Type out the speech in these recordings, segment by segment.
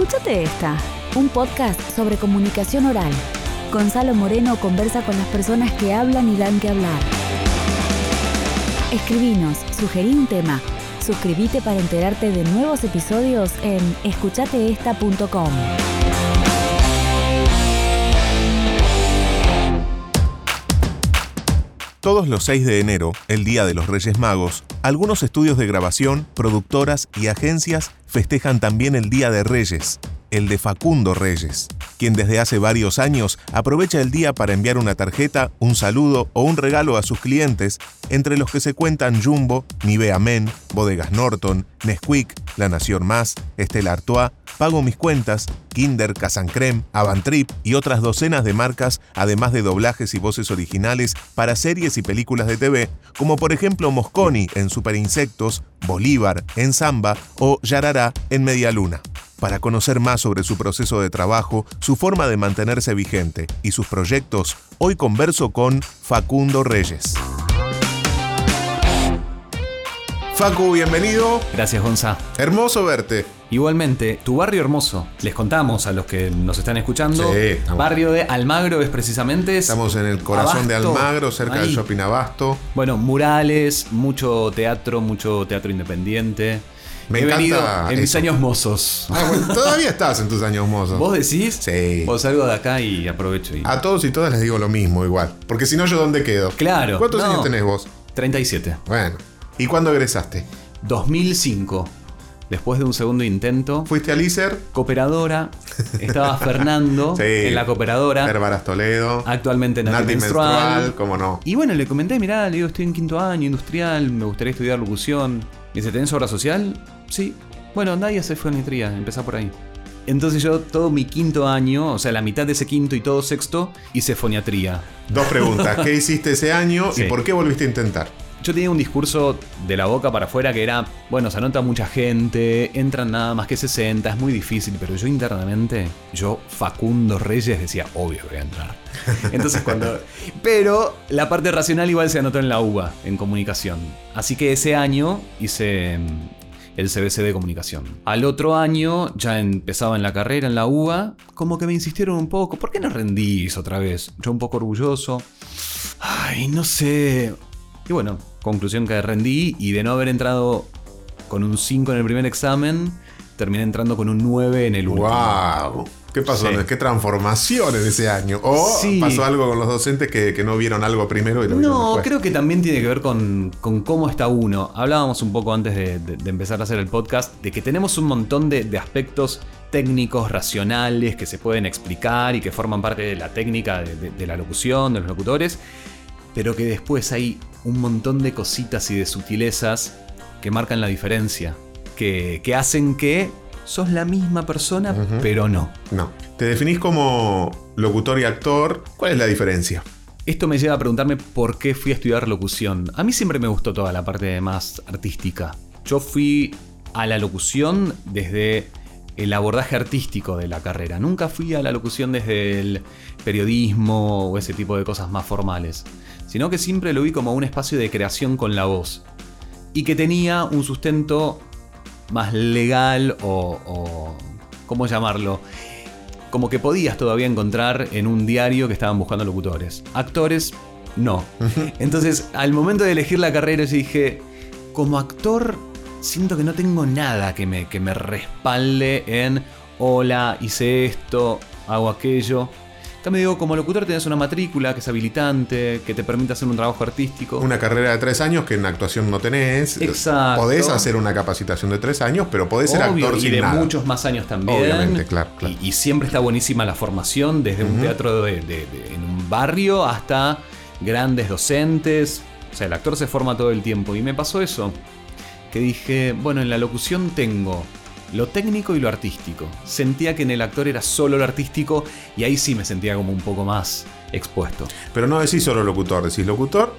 Escúchate esta, un podcast sobre comunicación oral. Gonzalo Moreno conversa con las personas que hablan y dan que hablar. Escribinos, sugerí un tema. Suscríbete para enterarte de nuevos episodios en escuchateesta.com. Todos los 6 de enero, el Día de los Reyes Magos, algunos estudios de grabación, productoras y agencias festejan también el Día de Reyes, el de Facundo Reyes, quien desde hace varios años aprovecha el día para enviar una tarjeta, un saludo o un regalo a sus clientes, entre los que se cuentan Jumbo, Nivea Men, Bodegas Norton, Nesquik, La Nación Más, Estela Artois, Pago Mis Cuentas, Kinder, Casancrem, Avantrip y otras docenas de marcas, además de doblajes y voces originales para series y películas de TV, como por ejemplo Mosconi en Super Insectos, Bolívar en Samba o Yarará en Media Luna. Para conocer más sobre su proceso de trabajo, su forma de mantenerse vigente y sus proyectos, hoy converso con Facundo Reyes. Facu, bienvenido. Gracias, Gonza. Hermoso verte. Igualmente, tu barrio hermoso. Les contamos a los que nos están escuchando. Sí, estamos- barrio de Almagro es precisamente. es Estamos en el corazón de Almagro, cerca del. Shopping Abasto. Bueno, murales, mucho teatro, mucho teatro independiente. Me He encanta venido en mis años mozos. Ah, bueno, todavía estás en tus años mozos. ¿Vos decís? Sí. Vos salgo de acá y aprovecho. Y... A todos y todas les digo lo mismo igual. Porque si no, ¿yo dónde quedo? Claro. ¿Cuántos no. años tenés vos? 37. Bueno. ¿Y cuándo egresaste? 2005. Después de un segundo intento. ¿Fuiste al ISER? Cooperadora. Estaba Fernando Sí. en la cooperadora. Herbaras Toledo. Actualmente Nati, Nati menstrual. menstrual, cómo no. Y bueno, le comenté, mirá, le digo, estoy en quinto año, industrial, me gustaría estudiar locución. Me dice, ¿tenés obra social? Sí. Bueno, andá y hace fonetría, empezá por ahí. Entonces yo todo mi quinto año, o sea, la mitad de ese quinto y todo sexto, hice foniatría. Dos preguntas. ¿Qué hiciste ese año Sí. y por qué volviste a intentar? Yo tenía un discurso de la boca para afuera que era, bueno, se anota mucha gente, entran nada más que 60, es muy difícil, pero yo internamente, yo Facundo Reyes decía, obvio que voy a entrar. Entonces cuando... Pero la parte racional igual se anotó en la UBA, en comunicación. Así que ese año hice el CBC de comunicación. Al otro año ya empezaba en la carrera en la UBA, como que me insistieron un poco, ¿por qué no rendís otra vez? Yo un poco orgulloso. Ay, no sé. Y bueno, conclusión que rendí y de no haber entrado con un 5 en el primer examen, terminé entrando con un 9 en el último. ¡Wow! ¿Qué pasó? Sí. ¿Qué transformación en ese año? ¿O Sí. pasó algo con los docentes que, que no vieron algo primero y lo vieron No, después? creo que también tiene que ver con, con cómo está uno. Hablábamos un poco antes de, de- de empezar a hacer el podcast de que tenemos un montón de, de aspectos técnicos, racionales, que se pueden explicar y que forman parte de la técnica de la locución, de los locutores, pero que después hay un montón de cositas y de sutilezas que marcan la diferencia, que, que hacen que sos la misma persona, pero no. No. ¿Te definís como locutor y actor? ¿Cuál es la diferencia? Esto me lleva a preguntarme por qué fui a estudiar locución. A mí siempre me gustó toda la parte más artística. Yo fui a la locución desde el abordaje artístico de la carrera. Nunca fui a la locución desde el periodismo o ese tipo de cosas más formales. Sino que siempre lo vi como un espacio de creación con la voz. Y que tenía un sustento más legal o... o ¿Cómo llamarlo? como que podías todavía encontrar en un diario que estaban buscando locutores. Actores, no. Entonces, al momento de elegir la carrera, yo dije, como actor, siento que no tengo nada que me, que me respalde en, hola, hice esto, hago aquello. También digo, como locutor tenés una matrícula que es habilitante, que te permite hacer un trabajo artístico. Una carrera de tres años que en actuación no tenés. Exacto. Podés hacer una capacitación de tres años, pero podés ser actor y sin de nada. muchos más años también. Obviamente, claro, claro. Y, y siempre está buenísima la formación, desde un teatro de- de- de- en un barrio hasta grandes docentes. O sea, el actor se forma todo el tiempo. Y me pasó eso. Que dije, bueno, en la locución tengo lo técnico y lo artístico. Sentía que en el actor era solo lo artístico y ahí sí me sentía como un poco más expuesto. Pero no decís solo locutor, decís locutor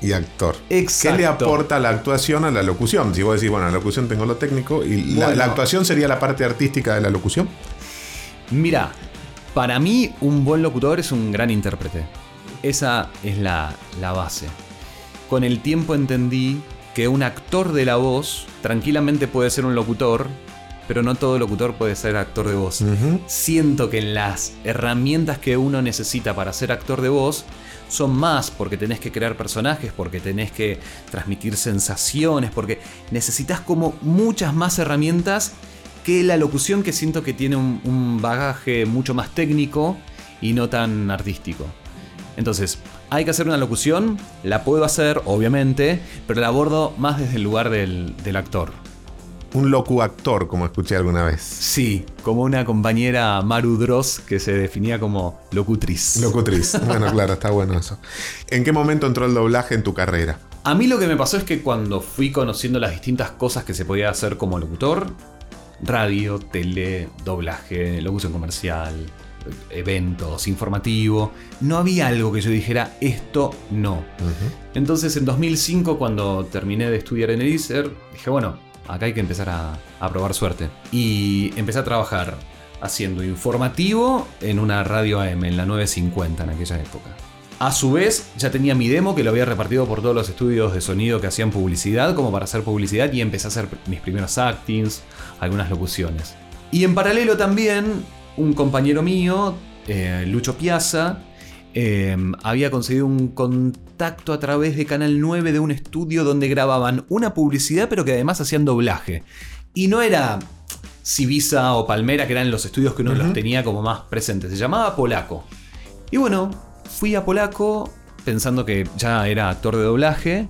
y actor. Exacto. ¿Qué le aporta la actuación a la locución? Si vos decís, bueno, en la locución tengo lo técnico y la, la actuación sería la parte artística de la locución. Mira, para mí un buen locutor es un gran intérprete. Esa es la, la base. Con el tiempo entendí que un actor de la voz tranquilamente puede ser un locutor pero no todo locutor puede ser actor de voz. Siento que en las herramientas que uno necesita para ser actor de voz son más porque tenés que crear personajes, porque tenés que transmitir sensaciones, porque necesitas como muchas más herramientas que la locución que siento que tiene un bagaje mucho más técnico y no tan artístico. Entonces, hay que hacer una locución, la puedo hacer, obviamente, pero la abordo más desde el lugar del, actor. Un locu-actor, como escuché alguna vez. Sí, como una compañera Maru Dross que se definía como locutriz. Locutriz, bueno, claro, está bueno eso. ¿En qué momento entró el doblaje en tu carrera? A mí lo que me pasó es que cuando fui conociendo las distintas cosas que se podía hacer como locutor, radio, tele, doblaje, locución comercial, eventos, informativo. No había algo que yo dijera, esto no. Entonces en 2005, cuando terminé de estudiar en el ISER, dije, bueno, acá hay que empezar a, probar suerte. Y empecé a trabajar haciendo informativo en una radio AM, en la 950 en aquella época. A su vez, ya tenía mi demo que lo había repartido por todos los estudios de sonido que hacían publicidad, como para hacer publicidad, y empecé a hacer mis primeros actings, algunas locuciones. Y en paralelo también un compañero mío, eh, Lucho Piazza, eh, había conseguido un contacto a través de Canal 9 de un estudio donde grababan una publicidad, pero que además hacían doblaje. Y no era Civisa o Palmera, que eran los estudios que uno los tenía como más presentes. Se llamaba Polaco. Y bueno, fui a Polaco pensando que ya era actor de doblaje.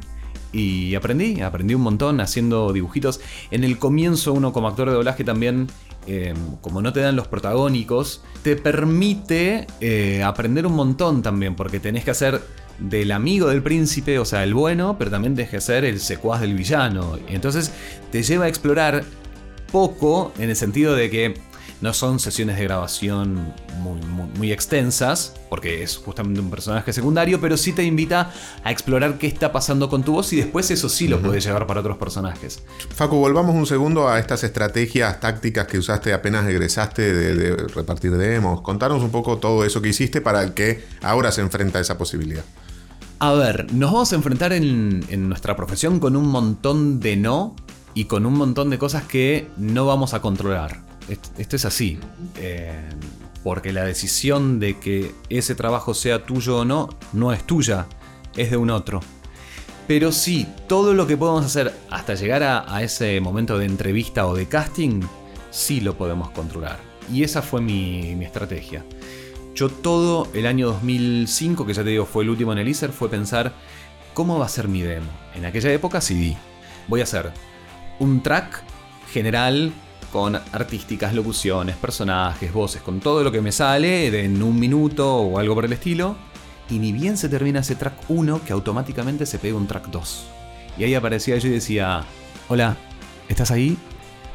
Y aprendí, aprendí un montón haciendo dibujitos. En el comienzo uno como actor de doblaje también Em, como no te dan los protagónicos, te permite eh, aprender un montón también, porque tenés que hacer del amigo del príncipe, o sea, el bueno, pero también tenés que ser el secuaz del villano. Entonces te lleva a explorar poco en el sentido de que no son sesiones de grabación muy, extensas, porque es justamente un personaje secundario, pero sí te invita a explorar qué está pasando con tu voz y después eso sí lo puedes llevar para otros personajes. Facu, volvamos un segundo a estas estrategias tácticas que usaste apenas egresaste de, repartir demos. Contanos un poco todo eso que hiciste para el que ahora se enfrenta a esa posibilidad. A ver, nos vamos a enfrentar en, nuestra profesión con un montón de no y con un montón de cosas que no vamos a controlar esto es así. Eh, porque la decisión de que ese trabajo sea tuyo o no, no es tuya, es de un otro. Pero sí, todo lo que podemos hacer hasta llegar a, ese momento de entrevista o de casting, sí lo podemos controlar. Y esa fue mi, estrategia. Yo todo el año 2005, que ya te digo fue el último en el ISER, fue pensar cómo va a ser mi demo. En aquella época CD. Voy a hacer un track general con artísticas, locuciones, personajes, voces, con todo lo que me sale en un minuto o algo por el estilo. Y ni bien se termina ese track 1 que automáticamente se pega un track 2. Y ahí aparecía yo y decía, hola, ¿estás ahí?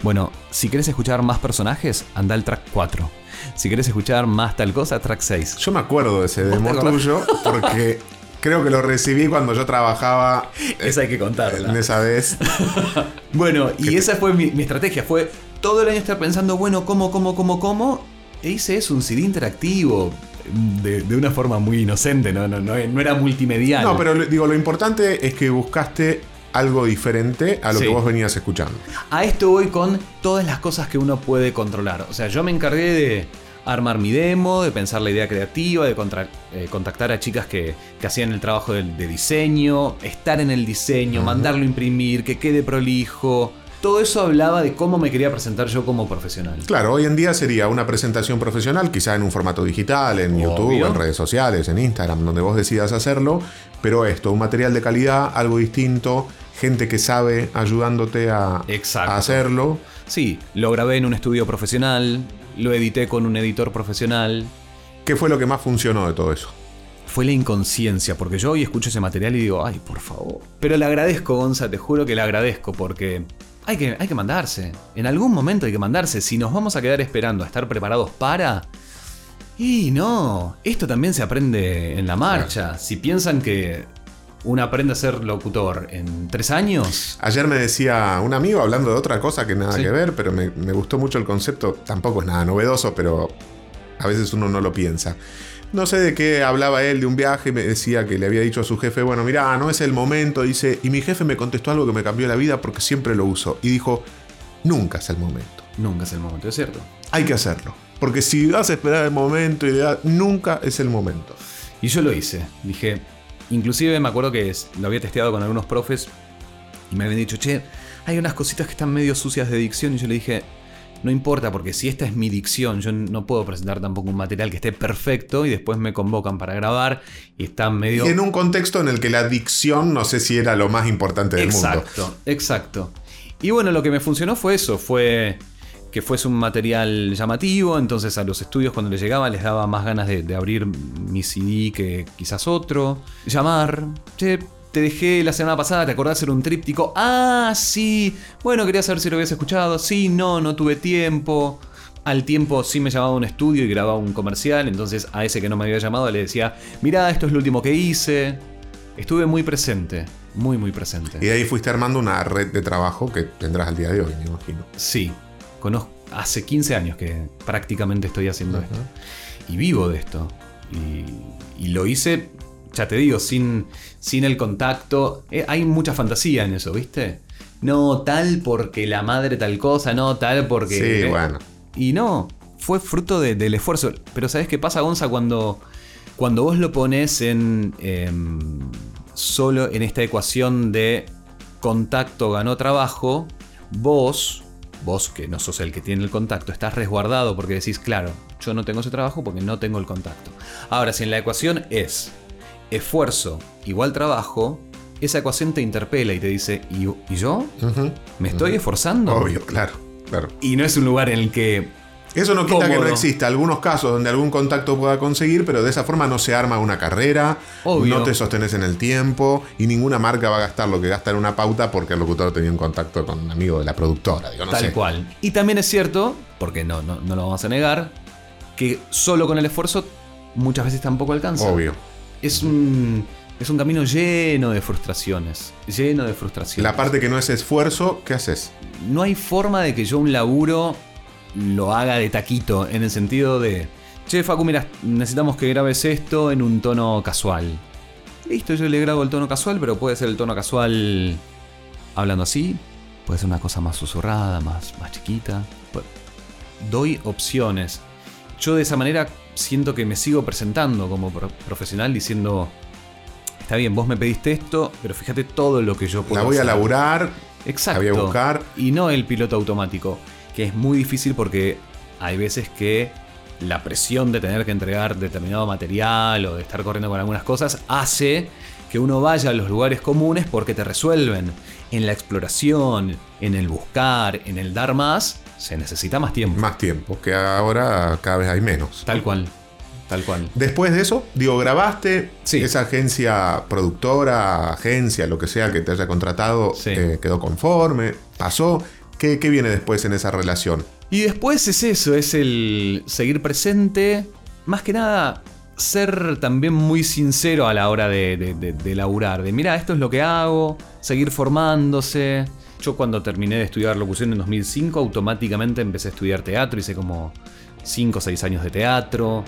Bueno, si quieres escuchar más personajes, anda al track 4. Si quieres escuchar más tal cosa, track 6. Yo me acuerdo de ese demo tuyo porque creo que lo recibí cuando yo trabajaba. Esa hay que contarla. En esa vez. bueno, y esa fue mi, mi, estrategia. Fue todo el año estar pensando, bueno, ¿cómo, cómo, cómo, cómo? E hice eso, un CD interactivo. De, una forma muy inocente, ¿no? No, no, era multimedial. No, pero digo, lo importante es que buscaste algo diferente a lo que vos venías escuchando. A esto voy con todas las cosas que uno puede controlar. O sea, yo me encargué de armar mi demo, de pensar la idea creativa, de eh, contactar a chicas que, hacían el trabajo de, diseño, estar en el diseño, mandarlo a imprimir, que quede prolijo, todo eso hablaba de cómo me quería presentar yo como profesional. Claro, hoy en día sería una presentación profesional, quizá en un formato digital, en YouTube, en redes sociales, en Instagram, donde vos decidas hacerlo, pero esto, un material de calidad, algo distinto, gente que sabe ayudándote a, a hacerlo. Sí, lo grabé en un estudio profesional, lo edité con un editor profesional. ¿Qué fue lo que más funcionó de todo eso? fue la inconsciencia, porque yo hoy escucho ese material y digo, ay, por favor. Pero le agradezco, Gonza, te juro que le agradezco, porque hay que, hay que mandarse. En algún momento hay que mandarse. Si nos vamos a quedar esperando a estar preparados para... Y no, esto también se aprende en la marcha. Si piensan que uno aprende a ser locutor en tres años. Ayer me decía un amigo hablando de otra cosa que nada que ver, pero me, me, gustó mucho el concepto. Tampoco es nada novedoso, pero a veces uno no lo piensa. No sé de qué hablaba él de un viaje, me decía que le había dicho a su jefe, bueno, mira, no es el momento, dice, y mi jefe me contestó algo que me cambió la vida porque siempre lo uso. Y dijo, nunca es el momento. Nunca es el momento, es cierto. Hay que hacerlo. Porque si vas a esperar el momento ideal, nunca es el momento. Y yo lo hice. Dije, inclusive me acuerdo que lo había testeado con algunos profes y me habían dicho, che, hay unas cositas que están medio sucias de dicción y yo le dije, no importa porque si esta es mi dicción, yo no puedo presentar tampoco un material que esté perfecto y después me convocan para grabar y está medio... Y en un contexto en el que la dicción no sé si era lo más importante del mundo. Exacto, exacto. Y bueno, lo que me funcionó fue eso, fue que fuese un material llamativo, entonces a los estudios cuando les llegaba les daba más ganas de, de abrir mi CD que quizás otro. Llamar, che, te dejé la semana pasada, ¿te acordás de hacer un tríptico? Ah, sí, bueno, quería saber si lo habías escuchado, sí, no, no tuve tiempo. Al tiempo sí me llamaba a un estudio y grababa un comercial, entonces a ese que no me había llamado le decía, mirá, esto es lo último que hice. Estuve muy presente, muy, muy presente. Y de ahí fuiste armando una red de trabajo que tendrás al día de hoy, me imagino. Sí, conozco, hace 15 años que prácticamente estoy haciendo esto. Y vivo de esto. Y, y lo hice, ya te digo, sin, sin el contacto. Eh, hay mucha fantasía en eso, ¿viste? No tal porque la madre tal cosa, no tal porque... Sí, eh, bueno. Y no, fue fruto de- del esfuerzo. Pero ¿sabes qué pasa, Gonza? Cuando, cuando vos lo pones en... em, solo en esta ecuación de contacto ganó trabajo, vos, vos que no sos el que tiene el contacto, estás resguardado porque decís, claro, yo no tengo ese trabajo porque no tengo el contacto. Ahora, si en la ecuación es esfuerzo igual trabajo, esa ecuación te interpela y te dice, ¿y, y yo? ¿Me estoy esforzando? Obvio, claro, claro. Y no es un lugar en el que Eso no quita que no exista algunos casos donde algún contacto pueda conseguir, pero de esa forma no se arma una carrera, Obvio. no te sostenes en el tiempo y ninguna marca va a gastar lo que gasta en una pauta porque el locutor tenía un contacto con un amigo de la productora. Digo, no Tal sé. cual. Y también es cierto, porque no, no, no lo vamos a negar, que solo con el esfuerzo muchas veces tampoco alcanza. Obvio. Es un, es un camino lleno de frustraciones. Lleno de frustraciones. La parte que no es esfuerzo, ¿qué haces? No hay forma de que yo un laburo lo haga de taquito, en el sentido de, che, Facu, mira, necesitamos que grabes esto en un tono casual. Listo, yo le grabo el tono casual, pero puede ser el tono casual hablando así, puede ser una cosa más susurrada, más, más chiquita. Doy opciones. Yo de esa manera siento que me sigo presentando como pro- profesional diciendo, está bien, vos me pediste esto, pero fíjate todo lo que yo puedo La voy a hacer". laburar, Exacto. la voy a buscar. Y no el piloto automático, que es muy difícil porque hay veces que la presión de tener que entregar determinado material o de estar corriendo con algunas cosas hace que uno vaya a los lugares comunes porque te resuelven. En la exploración, en el buscar, en el dar más, se necesita más tiempo. Más tiempo, que ahora cada vez hay menos. Tal cual. Tal cual. Después de eso, digo, grabaste, Sí. esa agencia productora, agencia, lo que sea que te haya contratado, Sí. eh, quedó conforme, pasó. ¿Qué, viene después en esa relación? Y después es eso, es el seguir presente. Más que nada, ser también muy sincero a la hora de, de, de- de laburar. De mira, esto es lo que hago, seguir formándose. Yo cuando terminé de estudiar locución en 2005, automáticamente empecé a estudiar teatro. Hice como 5 o 6 años de teatro.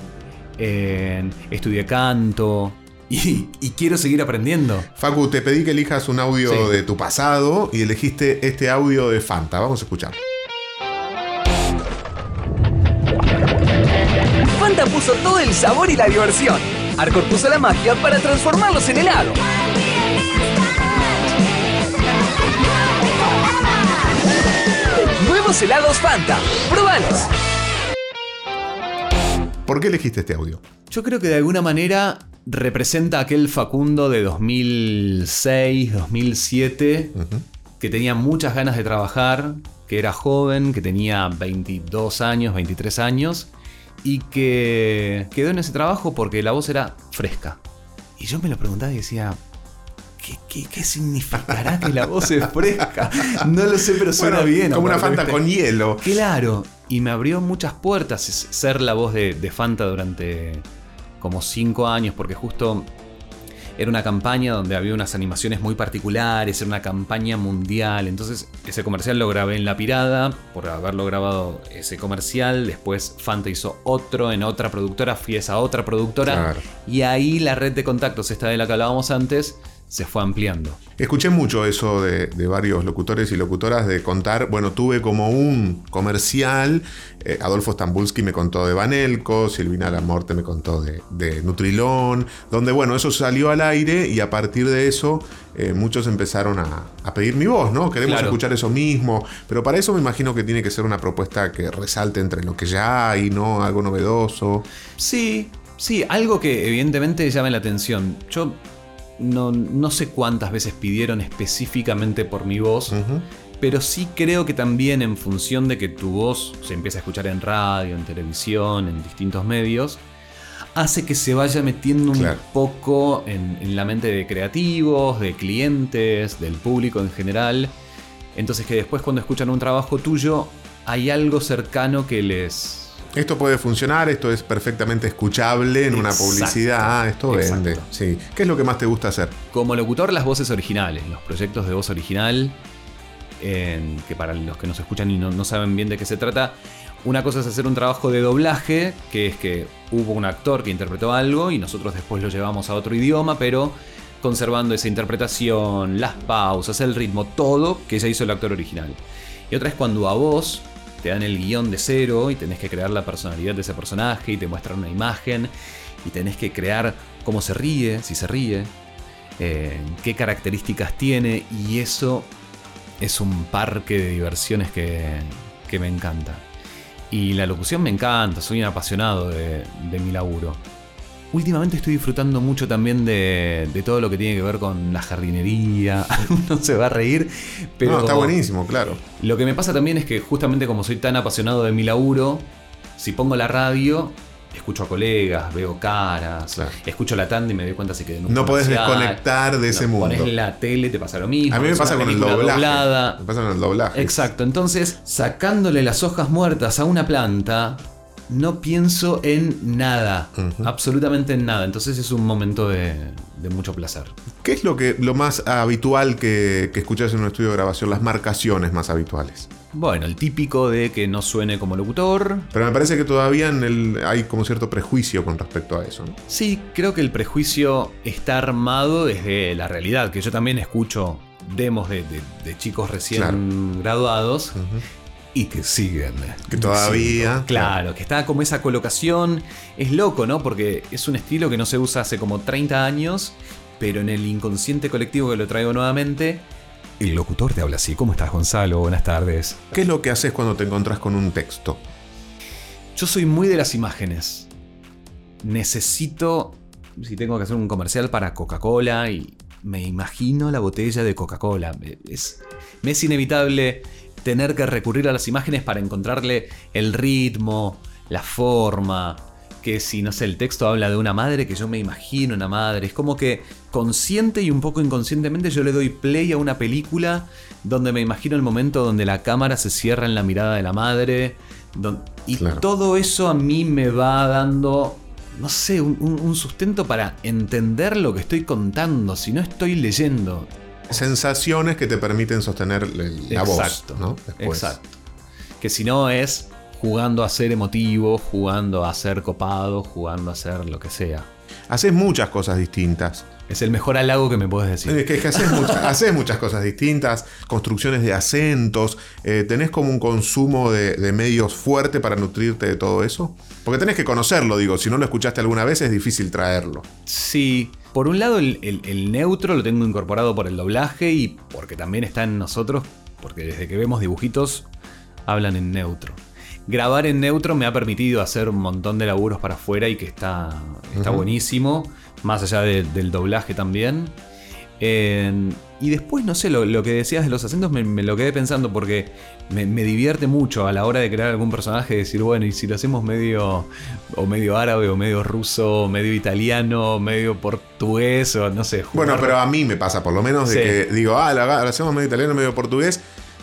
eh, estudié canto. Y, y quiero seguir aprendiendo. Facu, te pedí que elijas un audio Sí. de tu pasado y elegiste este audio de Fanta. Vamos a escuchar. Fanta puso todo el sabor y la diversión. Arcor puso la magia para transformarlos en helado. Nuevos helados Fanta. ¡Probalos! ¿Por qué elegiste este audio? Yo creo que de alguna manera representa aquel Facundo de 2006, 2007, que tenía muchas ganas de trabajar, que era joven, que tenía 22 años, 23 años, y que quedó en ese trabajo porque la voz era fresca. Y yo me lo preguntaba y decía, ¿qué, qué, qué significará que la voz es fresca? No lo sé, pero suena Bueno, bien. Como una Fanta con hielo. Claro, y me abrió muchas puertas ser la voz de, de Fanta durante como cinco años, porque justo era una campaña donde había unas animaciones muy particulares, era una campaña mundial, entonces ese comercial lo grabé en La Pirada, por haberlo grabado ese comercial, después Fanta hizo otro en otra productora, fui a esa otra productora, Claro. y ahí la red de contactos, esta de la que hablábamos antes, se fue ampliando. Escuché mucho eso de, de varios locutores y locutoras de contar, bueno, tuve como un comercial, eh, Adolfo Stambulski me contó de Banelco, Silvina Lamorte me contó de, de Nutrilón, donde bueno, eso salió al aire y a partir de eso eh, muchos empezaron a, a pedir mi voz, ¿no? Queremos Claro. escuchar eso mismo, pero para eso me imagino que tiene que ser una propuesta que resalte entre lo que ya hay, ¿no? Algo novedoso. Sí, sí, algo que evidentemente llame la atención. Yo no, no sé cuántas veces pidieron específicamente por mi voz, pero sí creo que también en función de que tu voz se empieza a escuchar en radio, en televisión, en distintos medios, hace que se vaya metiendo un Claro. poco en, en la mente de creativos, de clientes, del público en general. Entonces que después cuando escuchan un trabajo tuyo, hay algo cercano que les, Esto puede funcionar, esto es perfectamente escuchable en una Exacto. publicidad, ah, esto Exacto. vende. Sí. ¿Qué es lo que más te gusta hacer? Como locutor, las voces originales, los proyectos de voz original, que para los que nos escuchan y no, no saben bien de qué se trata, una cosa es hacer un trabajo de doblaje, que es que hubo un actor que interpretó algo y nosotros después lo llevamos a otro idioma, pero conservando esa interpretación, las pausas, el ritmo, todo que ya hizo el actor original. Y otra es cuando a vos te dan el guion de cero y tenés que crear la personalidad de ese personaje y te muestran una imagen y tenés que crear cómo se ríe, si se ríe, eh, qué características tiene y eso es un parque de diversiones que, que me encanta. Y la locución me encanta, soy un apasionado de, de mi laburo. Últimamente estoy disfrutando mucho también de, de todo lo que tiene que ver con la jardinería. no se va a reír, pero no, está buenísimo, claro. lo que me pasa también es que justamente como soy tan apasionado de mi laburo, si pongo la radio, escucho a colegas, veo caras, Claro. escucho la tanda y me doy cuenta si que No podés desconectar de ese mundo. Pones la tele, te pasa lo mismo. A mí me pasa con el doblaje. doblada. Me pasa con el doblaje. Exacto, entonces sacándole las hojas muertas a una planta, no pienso en nada, absolutamente en nada. Entonces es un momento de, de mucho placer. ¿Qué es lo, que, lo más habitual que, que escuchas en un estudio de grabación? Las marcaciones más habituales. Bueno, el típico de que no suene como locutor. Pero me parece que todavía en el, hay como cierto prejuicio con respecto a eso. ¿no? Sí, creo que el prejuicio está armado desde la realidad, que yo también escucho demos de, de- de chicos recién Claro. graduados y que siguen. Que todavía. Claro, que está como esa colocación. Es loco, ¿no? Porque es un estilo que no se usa hace como 30 años, pero en el inconsciente colectivo que lo traigo nuevamente, el locutor te habla así. ¿Cómo estás, Gonzalo? Buenas tardes. ¿Qué es lo que haces cuando te encontrás con un texto? Yo soy muy de las imágenes. Necesito, si tengo que hacer un comercial para Coca-Cola y me imagino la botella de Coca-Cola. Es, me es inevitable tener que recurrir a las imágenes para encontrarle el ritmo, la forma. Que si, no sé, el texto habla de una madre, que yo me imagino una madre. Es como que consciente y un poco inconscientemente yo le doy play a una película donde me imagino el momento donde la cámara se cierra en la mirada de la madre. y Claro. todo eso a mí me va dando, no sé, un- un sustento para entender lo que estoy contando, si no estoy leyendo. Sensaciones que te permiten sostener la Exacto, voz. ¿no? Después. Exacto. Que si no es jugando a ser emotivo, jugando a ser copado, jugando a ser lo que sea. Haces muchas cosas distintas. Es el mejor halago que me puedes decir. Es que, es que haces, muchas, haces muchas cosas distintas, construcciones de acentos, eh, tenés como un consumo de, de medios fuerte para nutrirte de todo eso. Porque tenés que conocerlo, digo, si no lo escuchaste alguna vez es difícil traerlo. Sí, por un lado el, el- el neutro lo tengo incorporado por el doblaje y porque también está en nosotros, porque desde que vemos dibujitos hablan en neutro. Grabar en neutro me ha permitido hacer un montón de laburos para afuera y que está, está buenísimo, más allá de- del doblaje también. En- y después, no sé, lo, lo que decías de los acentos me, me lo quedé pensando porque me, me divierte mucho a la hora de crear algún personaje decir, bueno, y si lo hacemos medio o medio árabe o medio ruso, o medio italiano, medio portugués o no sé. Bueno, pero a mí me pasa por lo menos de Sí. que digo, ah, la, la hacemos medio italiano, medio portugués.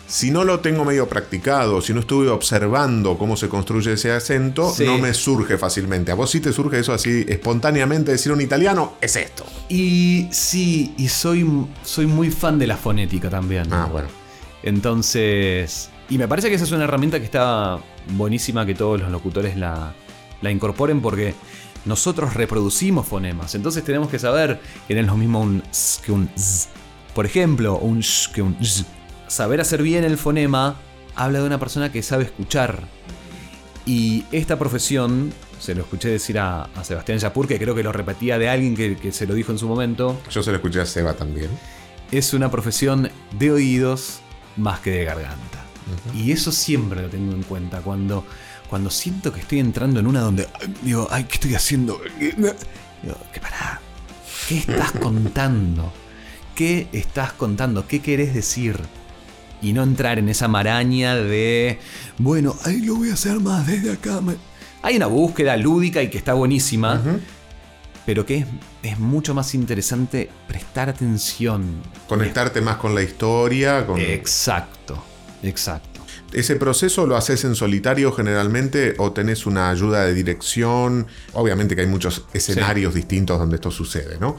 Si no lo tengo medio practicado, si no estuve observando cómo se construye ese acento, Sí. no me surge fácilmente. A vos sí te surge eso así espontáneamente, decir un italiano, es esto. Y sí, y soy, soy muy fan de la fonética también. Ah, bueno. Entonces, y me parece que esa es una herramienta que está buenísima que todos los locutores la, la incorporen porque nosotros reproducimos fonemas. Entonces tenemos que saber que no es lo mismo un s que un z. Por ejemplo, un sh que un z. Saber hacer bien el fonema habla de una persona que sabe escuchar. Y esta profesión, se lo escuché decir a, a Sebastián Yapur, que creo que lo repetía de alguien que, que se lo dijo en su momento, Yo se lo escuché a Seba también. es una profesión de oídos más que de garganta. Y eso siempre lo tengo en cuenta. Cuando, cuando siento que estoy entrando en una donde digo, ay, ¿qué estoy haciendo? Digo, ¿qué pará? ¿Qué estás contando? ¿Qué estás contando? ¿Qué querés decir? Y no entrar en esa maraña de, bueno, ahí lo voy a hacer más desde acá. me-". Hay una búsqueda lúdica y que está buenísima, pero que es, es mucho más interesante prestar atención. Conectarte más con la historia. Con... Exacto, exacto. ¿Ese proceso lo haces en solitario generalmente o tenés una ayuda de dirección? Obviamente que hay muchos escenarios distintos donde esto sucede, ¿no?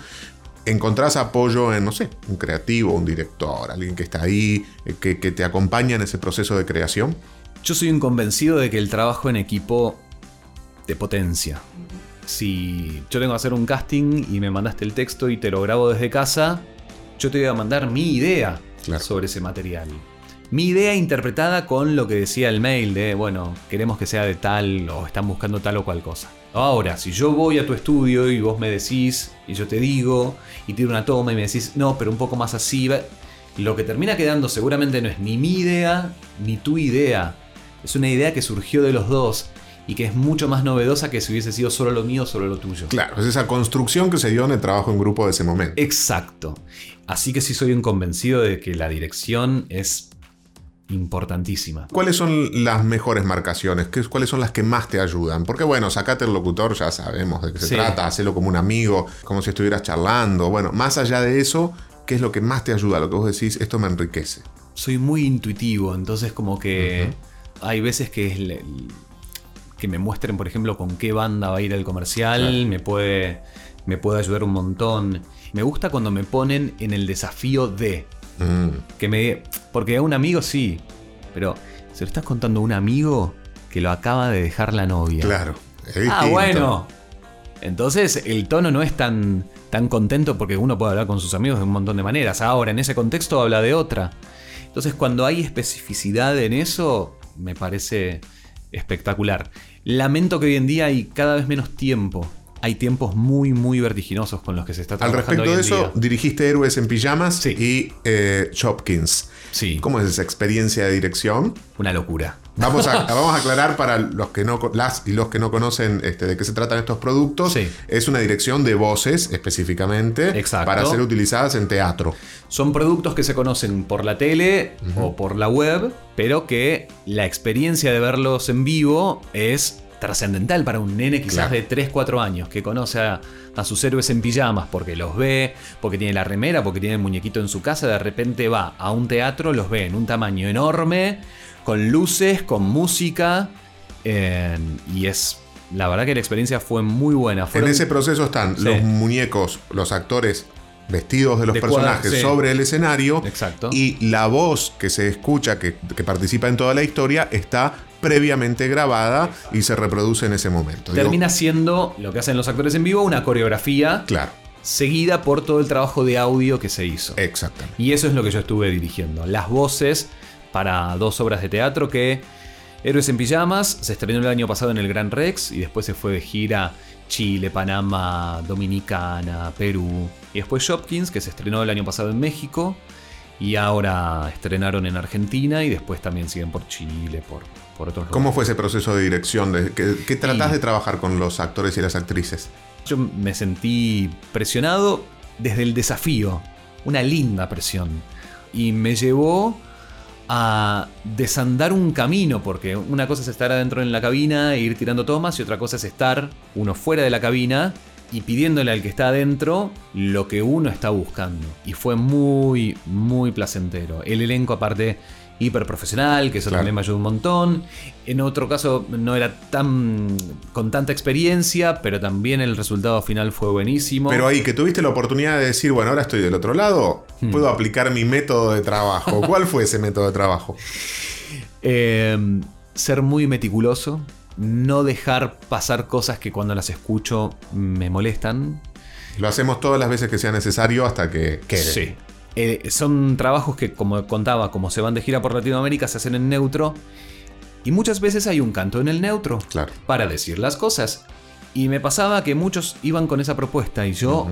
¿Encontrás apoyo en, no sé, un creativo, un director, alguien que está ahí, eh, que, que te acompaña en ese proceso de creación? Yo soy un convencido de que el trabajo en equipo te potencia. Si yo tengo que hacer un casting y me mandaste el texto y te lo grabo desde casa, yo te voy a mandar mi idea Claro. sobre ese material. Mi idea interpretada con lo que decía el mail de, bueno, queremos que sea de tal o están buscando tal o cual cosa. Ahora, si yo voy a tu estudio y vos me decís, y yo te digo, y tiro una toma y me decís, no, pero un poco más así, lo que termina quedando seguramente no es ni mi idea ni tu idea. Es una idea que surgió de los dos y que es mucho más novedosa que si hubiese sido solo lo mío o solo lo tuyo. Claro, es esa construcción que se dio en el trabajo en grupo de ese momento. Exacto. Así que sí soy un convencido de que la dirección es importantísima. ¿Cuáles son las mejores marcaciones? ¿Qué- ¿Cuáles son las que más te ayudan? Porque bueno, sacate el locutor, ya sabemos de qué se Sí. trata, hacelo como un amigo, como si estuvieras charlando. Bueno, más allá de eso, ¿qué es lo que más te ayuda? Lo que vos decís, esto me enriquece. Soy muy intuitivo, entonces como que hay veces que es le- que me muestren, por ejemplo, con qué banda va a ir el comercial, me puede me puede ayudar un montón. Me gusta cuando me ponen en el desafío de Mm, que me porque a un amigo sí, pero se lo estás contando a un amigo que lo acaba de dejar la novia. claro. es Ah, bueno. Entonces el tono no es tan, tan contento porque uno puede hablar con sus amigos de un montón de maneras. Ahora, en ese contexto habla de otra. Entonces cuando hay especificidad en eso, me parece espectacular. Lamento que hoy en día hay cada vez menos tiempo. Hay tiempos muy, muy vertiginosos con los que se está Al trabajando respecto hoy de eso, día. dirigiste Héroes en Pijamas Sí. y eh. Sí, ¿Cómo es esa experiencia de dirección? una locura. Vamos a, vamos a aclarar para los que no, las y los que no conocen este, de qué se tratan estos productos. Sí. Es una dirección de voces específicamente Exacto. para ser utilizadas en teatro. Son productos que se conocen por la tele o por la web, pero que la experiencia de verlos en vivo es trascendental para un nene quizás Claro. de 3, 4 años que conoce a, a sus héroes en pijamas porque los ve, porque tiene la remera, porque tiene el muñequito en su casa, de repente va a un teatro, los ve en un tamaño enorme, con luces, con música, eh, y es... La verdad que la experiencia fue muy buena. En ese proceso están Sí. los muñecos, los actores vestidos de los De personajes sí. sobre el escenario. Exacto. Y la voz que se escucha, que, que participa en toda la historia, está previamente grabada y se reproduce en ese momento. Digo, Termina siendo lo que hacen los actores en vivo, una coreografía claro, seguida por todo el trabajo de audio que se hizo. exactamente. Y eso es lo que yo estuve dirigiendo. Las voces para dos obras de teatro que Héroes en Pijamas se estrenó el año pasado en el Gran Rex y después se fue de gira Chile, Panamá, Dominicana, Perú. Y después Shopkins que se estrenó el año pasado en México y ahora estrenaron en Argentina y después también siguen por Chile, por, por otros lugares. ¿Cómo fue ese proceso de dirección? ¿Qué, qué tratás Y- de trabajar con los actores y las actrices? Yo me sentí presionado desde el desafío, una linda presión. Y me llevó a desandar un camino, porque una cosa es estar adentro en la cabina e ir tirando tomas, y otra cosa es estar uno fuera de la cabina y pidiéndole al que está adentro lo que uno está buscando. Y fue muy, muy placentero. El elenco aparte hiper profesional, que eso Claro. también me ayudó un montón. En otro caso no era tan con tanta experiencia, pero también el resultado final fue buenísimo. Pero ahí que tuviste la oportunidad de decir, bueno, ahora estoy del otro lado, Hmm. puedo aplicar mi método de trabajo. ¿Cuál fue ese método de trabajo? Eh, ser muy meticuloso, no dejar pasar cosas que cuando las escucho me molestan. Lo hacemos todas las veces que sea necesario hasta que quede. Sí. Eh, son trabajos que, como contaba, como se van de gira por Latinoamérica, se hacen en neutro. Y muchas veces hay un canto en el neutro Claro. para decir las cosas. Y me pasaba que muchos iban con esa propuesta y yo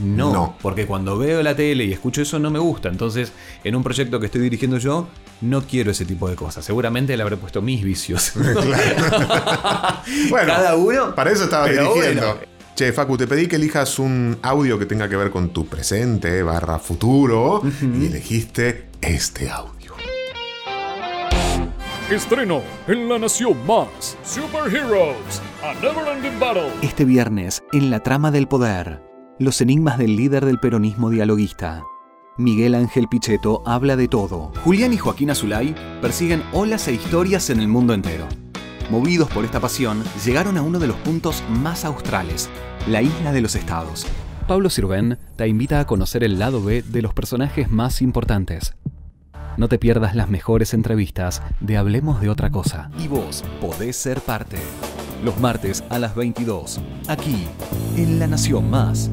no, No. Porque cuando veo la tele y escucho eso no me gusta. Entonces, en un proyecto que estoy dirigiendo yo, no quiero ese tipo de cosas. Seguramente le habré puesto mis vicios. Bueno, Cada uno. Para eso estaba dirigiendo. bueno. Che, Facu, te pedí que elijas un audio que tenga que ver con tu presente barra futuro y elegiste este audio. Estreno en La Nación Más. Superheroes. A Never Ending Battle. Este viernes, en la trama del poder, los enigmas del líder del peronismo dialoguista. Miguel Ángel Pichetto habla de todo. Julián y Joaquín Azulay persiguen olas e historias en el mundo entero. Movidos por esta pasión, llegaron a uno de los puntos más australes, la isla de los estados. Pablo Sirven te invita a conocer el lado B de los personajes más importantes. No te pierdas las mejores entrevistas de Hablemos de otra cosa. Y vos podés ser parte. Los martes a las 22, aquí, en La Nación Más.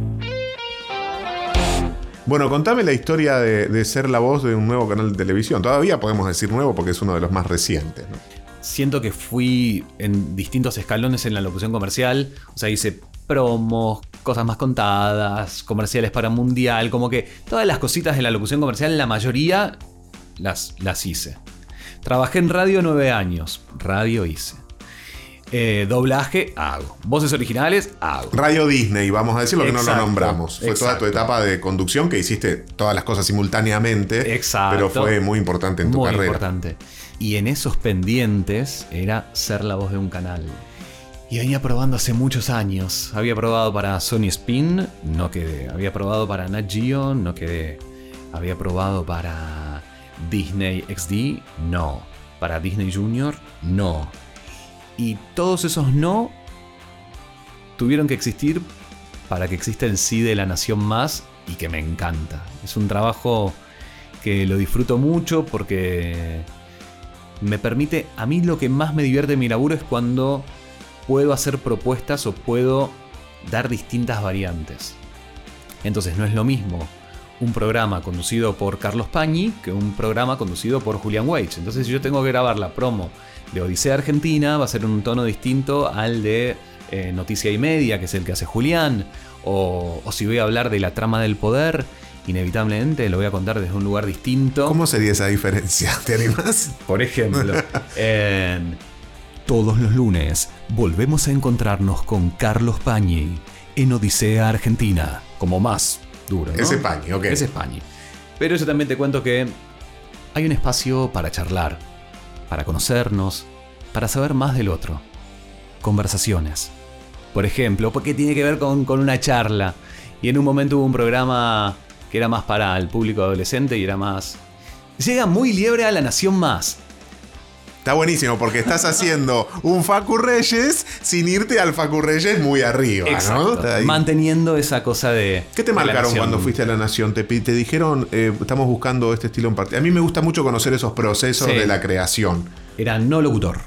Bueno, contame la historia de, de ser la voz de un nuevo canal de televisión. Todavía podemos decir nuevo porque es uno de los más recientes. ¿no? Siento que fui en distintos escalones en la locución comercial. O sea, hice promos, cosas más contadas, comerciales para mundial, como que todas las cositas de la locución comercial, la mayoría las, las hice. Trabajé en radio nueve años, radio hice. Eh, doblaje, hago. Voces originales, hago. Radio Disney, vamos a decirlo que no lo Exacto, nombramos. Fue toda tu exacto. etapa de conducción que hiciste todas las cosas simultáneamente. Exacto. Pero fue muy importante en tu Muy carrera. importante. Y en esos pendientes era ser la voz de un canal. Y venía probando hace muchos años. Había probado para Sony Spin, no quedé. Había probado para Nat Geo, no quedé. Había probado para Disney XD, no. Para Disney Junior, no. Y todos esos no tuvieron que existir para que exista el sí de la nación más y que me encanta. Es un trabajo que lo disfruto mucho porque me permite, a mí lo que más me divierte en mi laburo es cuando puedo hacer propuestas o puedo dar distintas variantes. Entonces no es lo mismo un programa conducido por Carlos Pañi que un programa conducido por Julian Weich. Entonces si yo tengo que grabar la promo de Odisea Argentina, va a ser un tono distinto al de eh, Noticia y Media, que es el que hace Julián. O si voy a hablar de la trama del poder, inevitablemente lo voy a contar desde un lugar distinto. ¿Cómo sería esa diferencia? ¿Te animás? Por ejemplo, en todos los lunes volvemos a encontrarnos con Carlos Pañi en Odisea Argentina, como más duro. ¿no? Ese Pañi, ok. Ese es Pañi. Pero yo también te cuento que hay un espacio para charlar, para conocernos, para saber más del otro. Conversaciones. Por ejemplo, porque tiene que ver con, con una charla. Y en un momento hubo un programa que era más para el público adolescente y era más... Llega muy liebre a la nación más. Está buenísimo porque estás haciendo un Facu Reyes sin irte al Facu Reyes muy arriba, ¿no? Exacto. Manteniendo esa cosa de. ¿Qué te de marcaron cuando fuiste a La Nación? ¿Te, te dijeron, eh, estamos buscando este estilo en particular? A mí me gusta mucho conocer esos procesos Sí. de la creación. Era no locutor.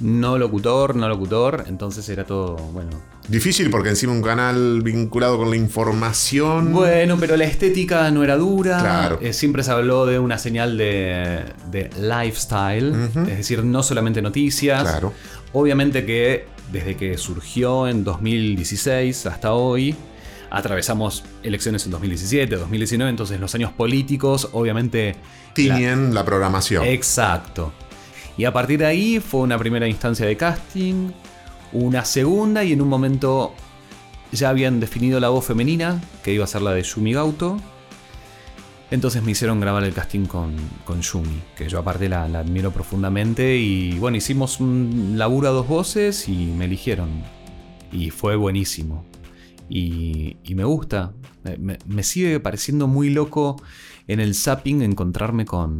No locutor, no locutor. Entonces era todo, bueno. Difícil porque encima un canal vinculado con la información. Bueno, pero la estética no era dura. Claro. Eh, siempre se habló de una señal de, de lifestyle. Es decir, no solamente noticias. Claro. Obviamente que desde que surgió en 2016 hasta hoy. Atravesamos elecciones en 2017, 2019, entonces los años políticos, obviamente. la- Tiñen la programación. Exacto. Y a partir de ahí fue una primera instancia de casting, una segunda y en un momento ya habían definido la voz femenina, que iba a ser la de Yumi Gauto. Entonces me hicieron grabar el casting con, con Yumi, que yo aparte la, admiro profundamente y bueno, hicimos un laburo a dos voces y me eligieron. Y fue buenísimo. Y, y me gusta. Me- me sigue pareciendo muy loco en el zapping encontrarme con,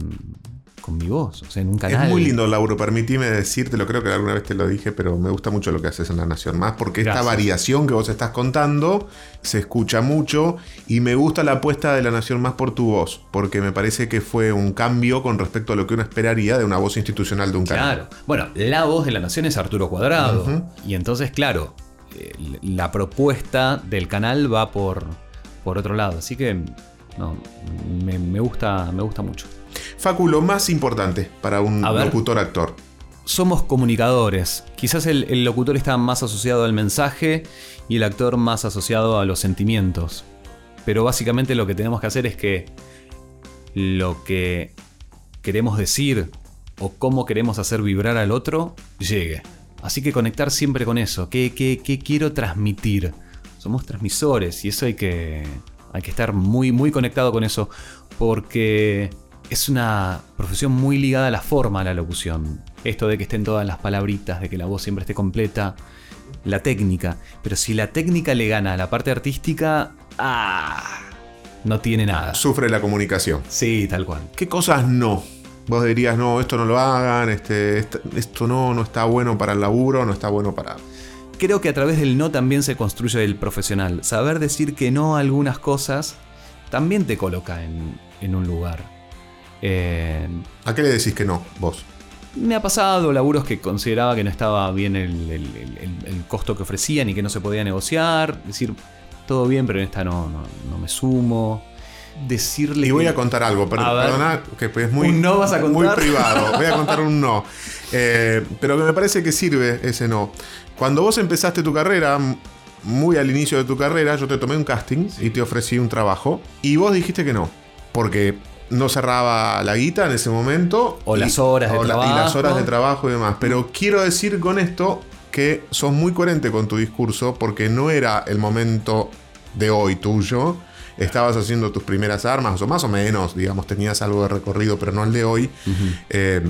con mi voz, o sea, en un canal. Es muy lindo el laburo, permitime decírtelo, creo que alguna vez te lo dije, pero me gusta mucho lo que haces en La Nación Más, porque esta variación que vos estás contando se escucha mucho y me gusta la apuesta de La Nación Más por tu voz, porque me parece que fue un cambio con respecto a lo que uno esperaría de una voz institucional de un canal. Claro. Bueno, la voz de la nación es Arturo Cuadrado. Y entonces, claro, eh, la propuesta del canal va por, por otro lado. Así que, no, me, me gusta, me gusta mucho. Facu, lo más importante para un A ver. locutor actor. Somos comunicadores. Quizás el, el locutor está más asociado al mensaje y el actor más asociado a los sentimientos. Pero básicamente lo que tenemos que hacer es que lo que queremos decir o cómo queremos hacer vibrar al otro llegue. Así que conectar siempre con eso. ¿Qué, qué- qué quiero transmitir? Somos transmisores y eso hay que, hay que estar muy, muy conectado con eso. Porque es una profesión muy ligada a la forma, a la locución. Esto de que estén todas las palabritas, de que la voz siempre esté completa. La técnica. Pero si la técnica le gana a la parte artística, ¡ah! No tiene nada. Sufre la comunicación. Sí, tal cual. ¿Qué cosas no? Vos dirías, no, esto no lo hagan, este, est- esto no, no está bueno para el laburo, no está bueno para... Creo que a través del no también se construye el profesional. Saber decir que no a algunas cosas también te coloca en, en un lugar. Eh, ¿A qué le decís que no, vos? me ha pasado laburos que consideraba que no estaba bien el, el- el- el- el costo que ofrecían y que no se podía negociar. Decir, todo bien, pero en esta no, no, no me sumo. Decirle Y voy que- a contar algo, pero A ver. perdona, que es muy, ¿Un no vas a muy privado. Voy a contar un no. Eh, pero que me parece que sirve ese no. Cuando vos empezaste tu carrera, muy al inicio de tu carrera, yo te tomé un casting y te ofrecí un trabajo. Y vos dijiste que no. Porque no cerraba la guita en ese momento. O y- las horas de o la- Y las trabajo. horas de trabajo y demás. Pero quiero decir con esto que sos muy coherente con tu discurso porque no era el momento de hoy tuyo. Estabas haciendo tus primeras armas, o más o menos, digamos, tenías algo de recorrido, pero no el de hoy. Eh,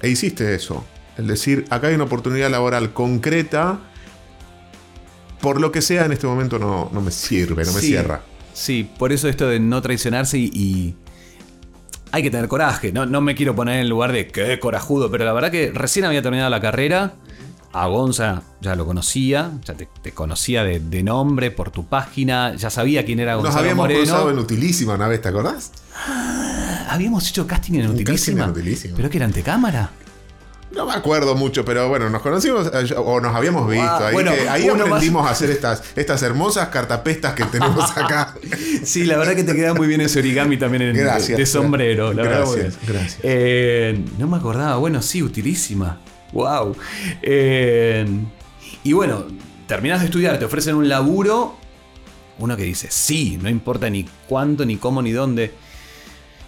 e hiciste eso. Es decir, acá hay una oportunidad laboral concreta. Por lo que sea, en este momento no, no me sirve, no me Sí, cierra. Sí, por eso esto de no traicionarse y, y hay que tener coraje. No, no me quiero poner en el lugar de qué corajudo, pero la verdad que recién había terminado la carrera. A Gonza ya lo conocía, ya te, te conocía de, de nombre por tu página, ya sabía quién era Nos Gonzalo habíamos Moreno. cruzado en Utilísima una vez, ¿te acordás? Habíamos hecho casting en Utilísima. casting en Utilísima. Pero que era antecámara. No me acuerdo mucho, pero bueno, nos conocimos eh, o nos habíamos visto. Guau, ahí bueno, que- ahí uno aprendimos a hacer estas, estas hermosas cartapestas que tenemos acá. Sí, la verdad que te queda muy bien ese origami también en, Gracias. de, de sombrero. La Gracias, gracias. Eh, no me acordaba. Bueno, sí, utilísima. Wow. y bueno, terminas de estudiar, te ofrecen un laburo. Uno que dice, sí, no importa ni cuánto, ni cómo, ni dónde.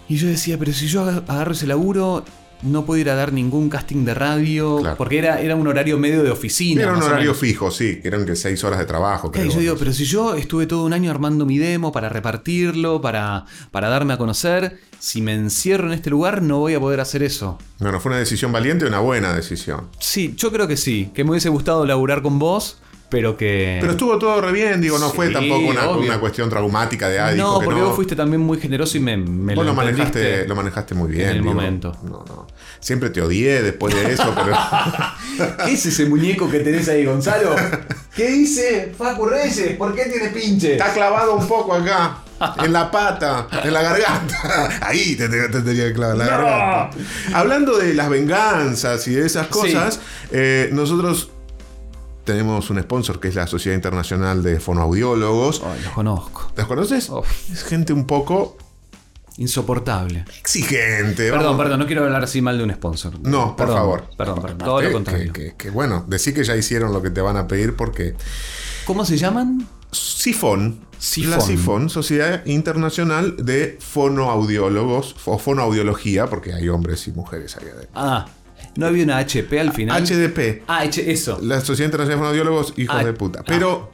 Y yo decía, pero si yo aga- agarro ese laburo, no puedo ir a dar ningún casting de radio. Claro. Porque era, era un horario medio de oficina. Era un horario fijo, sí, que eran que seis horas de trabajo. Claro, creo. y yo digo, pero si yo estuve todo un año armando mi demo para repartirlo, para, para darme a conocer, si me encierro en este lugar no voy a poder hacer eso. No, no, fue una decisión valiente y una buena decisión. Sí, yo creo que sí, que me hubiese gustado laburar con vos, pero que... Pero estuvo todo re bien, digo, no fue tampoco una, una cuestión traumática de ah, dijo no, que porque no. vos fuiste también muy generoso y me, me Vos lo entendiste. manejaste, lo manejaste muy bien. en el digo. momento. No, no. Siempre te odié después de eso, pero. ¿Qué es ese muñeco que tenés ahí, Gonzalo? ¿Qué dice Facu Reyes? ¿Por qué tiene pinche? Está clavado un poco acá. En la pata, en la garganta. Ahí te, te- te tenía que clavar la No. garganta. Hablando de las venganzas y de esas cosas, eh, nosotros tenemos un sponsor que es la Sociedad Internacional de Fonoaudiólogos. Ay, los conozco. ¿Los conoces? Es gente un poco Insoportable. exigente. Perdón, vamos. perdón, no quiero hablar así mal de un sponsor. No, por Perdón, favor. Perdón, perdón. Todo lo que- contrario. Que, que, bueno, decí que ya hicieron lo que te van a pedir porque ¿Cómo se llaman? Sifón, Sifón. la Sifón, Sociedad Internacional de Fonoaudiólogos o Fonoaudiología, porque hay hombres y mujeres ahí adentro. Ah, ¿no había una HP al final? HDP, Ah, eso. la Sociedad Internacional de Fonoaudiólogos, hijos Ah, de puta. ah. Pero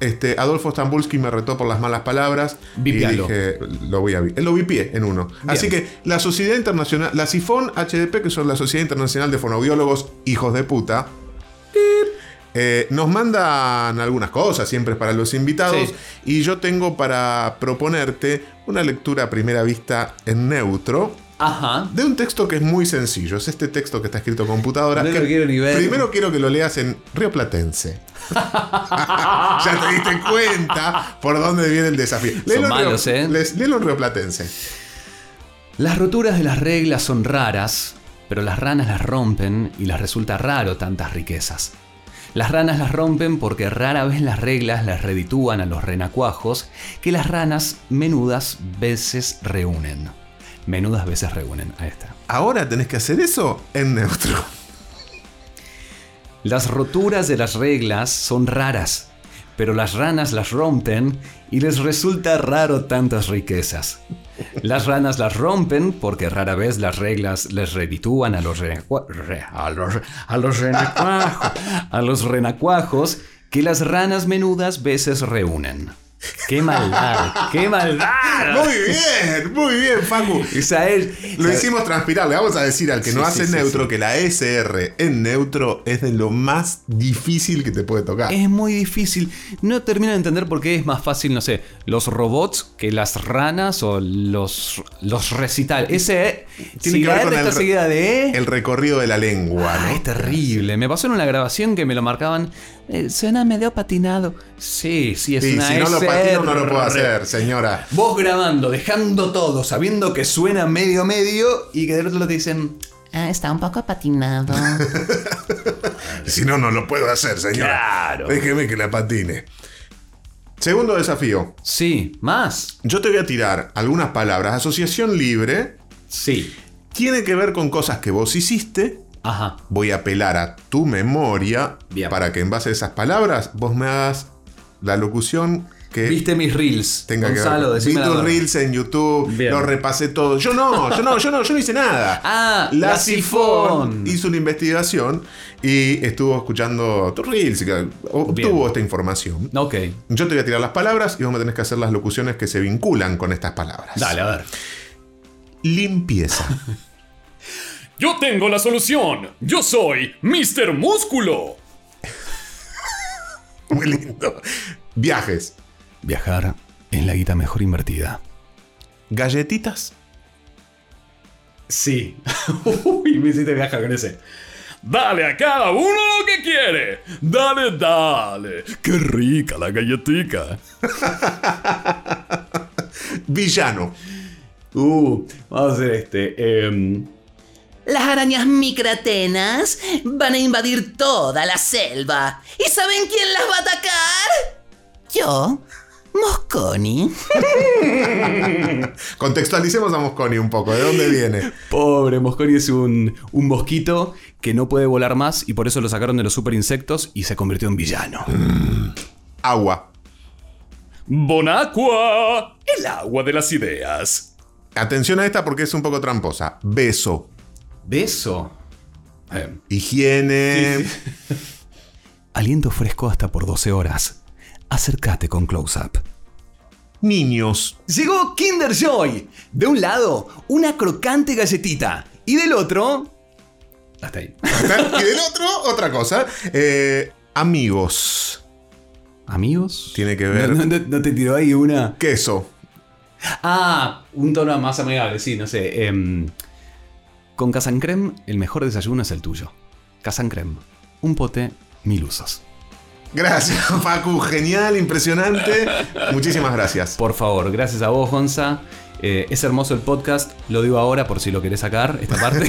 este, Adolfo Stambulski me retó por las malas palabras Vipialo. y dije, lo voy a Lo vipié en uno. Así que la Sociedad Internacional, la Sifón HDP, que son la Sociedad Internacional de Fonoaudiólogos, hijos de puta, eh, nos mandan algunas cosas siempre para los invitados Sí. y yo tengo para proponerte una lectura a primera vista en neutro Ajá. de un texto que es muy sencillo. Es este texto que está escrito con computadora. No que lo quiero ni ver. Primero quiero que lo leas en Río Platense. ya te diste cuenta por dónde viene el desafío. Léelo en malos, Río- ¿eh? les- léelo en Río Platense. Las roturas de las reglas son raras, pero las ranas las rompen y les resulta raro tantas riquezas. Las ranas las rompen porque rara vez las reglas las reditúan a los renacuajos que las ranas menudas veces reúnen. Menudas veces reúnen, ahí está. Ahora tenés que hacer eso en neutro. Las roturas de las reglas son raras, pero las ranas las rompen y les resulta raro tantas riquezas. Las ranas las rompen porque rara vez las reglas les reditúan a los, renacua- re- a los, a los renacuajos, a los renacuajos que las ranas menudas veces reúnen. ¡Qué maldad! ¡Qué maldad! Muy bien, muy bien, Facu. Esa es- Lo hicimos transpirar. Le vamos a decir al que Sí, no hace sí, neutro sí. que la SR en neutro es de lo más difícil que te puede tocar. Es muy difícil. No termino de entender por qué es más fácil, no sé, los robots que las ranas o los, los recitales. Ese. Tiene si que ver con el, seguida de. E, el recorrido de la lengua. Ah, ¿no? es terrible. Me pasó en una grabación que me lo marcaban. Eh, suena medio patinado. Sí, sí, es Sí, una si no lo SR. patino no lo puedo hacer, señora. Vos grabando, dejando todo, sabiendo que suena medio medio y que del otro lado te dicen. Ah, está un poco patinado. Si no, no lo puedo hacer, señora. Claro. Déjeme que la patine. Segundo desafío. Sí, más. Yo te voy a tirar algunas palabras. Asociación libre Sí. tiene que ver con cosas que vos hiciste. Ajá. Voy a apelar a tu memoria Bien. para que en base a esas palabras vos me hagas la locución que Viste mis reels. tenga Gonzalo, que ver. Vi tus reels en YouTube, Bien. lo repasé todo. Yo no, yo no, yo no, yo no hice nada. Ah, la, la Sifón Sifón. hizo una investigación y estuvo escuchando tus reels y obtuvo Bien. esta información. Ok. Yo te voy a tirar las palabras y vos me tenés que hacer las locuciones que se vinculan con estas palabras. Dale, a ver. Limpieza. Yo tengo la solución. Yo soy Mr. Músculo. Muy lindo. Viajes. Viajar es la guita mejor invertida. Galletitas. Sí. Uy, me hiciste viajar con ese. Dale a cada uno lo que quiere. Dale, dale. Qué rica la galletica. Villano. Uh, vamos a hacer este. em, Las arañas micratenas van a invadir toda la selva. ¿Y saben quién las va a atacar? Yo, Mosconi. Contextualicemos a Mosconi un poco. ¿De dónde viene? pobre Mosconi es un, un mosquito que no puede volar más y por eso lo sacaron de los super insectos y se convirtió en villano. Agua. Bonacqua. El agua de las ideas. Atención a esta porque es un poco tramposa. Beso. Beso. Eh, Higiene. aliento fresco hasta por 12 horas. Acércate con Close Up. Niños. Llegó Kinder Joy. De un lado, una crocante galletita. Y del otro. Hasta ahí. y del otro, otra cosa. Eh, amigos. ¿Amigos? Tiene que ver- ¿No, no- no te tiró ahí una? Queso. Ah, un tono más amigable, sí, no sé. em, con Casan Creme, el mejor desayuno es el tuyo. Casan Creme, un pote, mil usos. Gracias, Facu. Genial, impresionante. Muchísimas gracias. Por favor, gracias a vos, Gonza. Eh, es hermoso el podcast, lo digo ahora por si lo querés sacar, esta parte.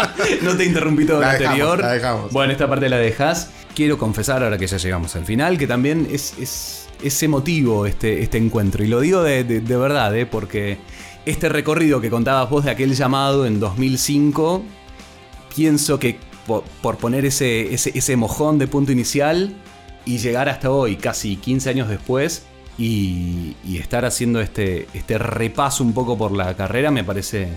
no te interrumpí todo lo dejamos, anterior. la dejamos. Bueno, esta parte la dejas. Quiero confesar, ahora que ya llegamos al final, que también es, es, es emotivo este, este encuentro. Y lo digo de, de- verdad, eh, porque este recorrido que contabas vos de aquel llamado en 2005, pienso que por, por poner ese, ese, ese mojón de punto inicial y llegar hasta hoy, casi 15 años después, y, y estar haciendo este, este repaso un poco por la carrera, me parece.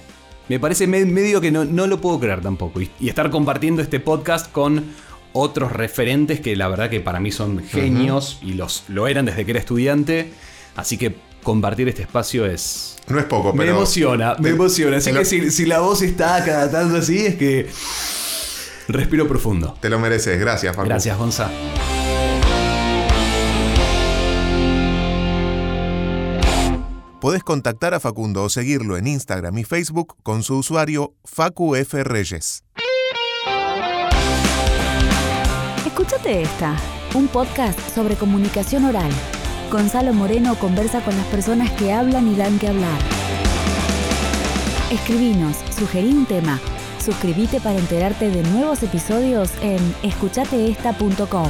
Me parece me- medio que no, no lo puedo creer tampoco. Y estar compartiendo este podcast con otros referentes que la verdad que para mí son genios y los, lo eran desde que era estudiante. Así que compartir este espacio es, No es poco, pero. me emociona, me emociona. Así que lo- si, si la voz está cada tanto así, es que respiro profundo. Te lo mereces. Gracias, Facu. Gracias, Gonza. Podés contactar a Facundo o seguirlo en Instagram y Facebook con su usuario FacuFReyes. Escúchate esta, un podcast sobre comunicación oral. Gonzalo Moreno conversa con las personas que hablan y dan que hablar. Escribinos, sugerí un tema. Suscríbete para enterarte de nuevos episodios en escuchateesta.com.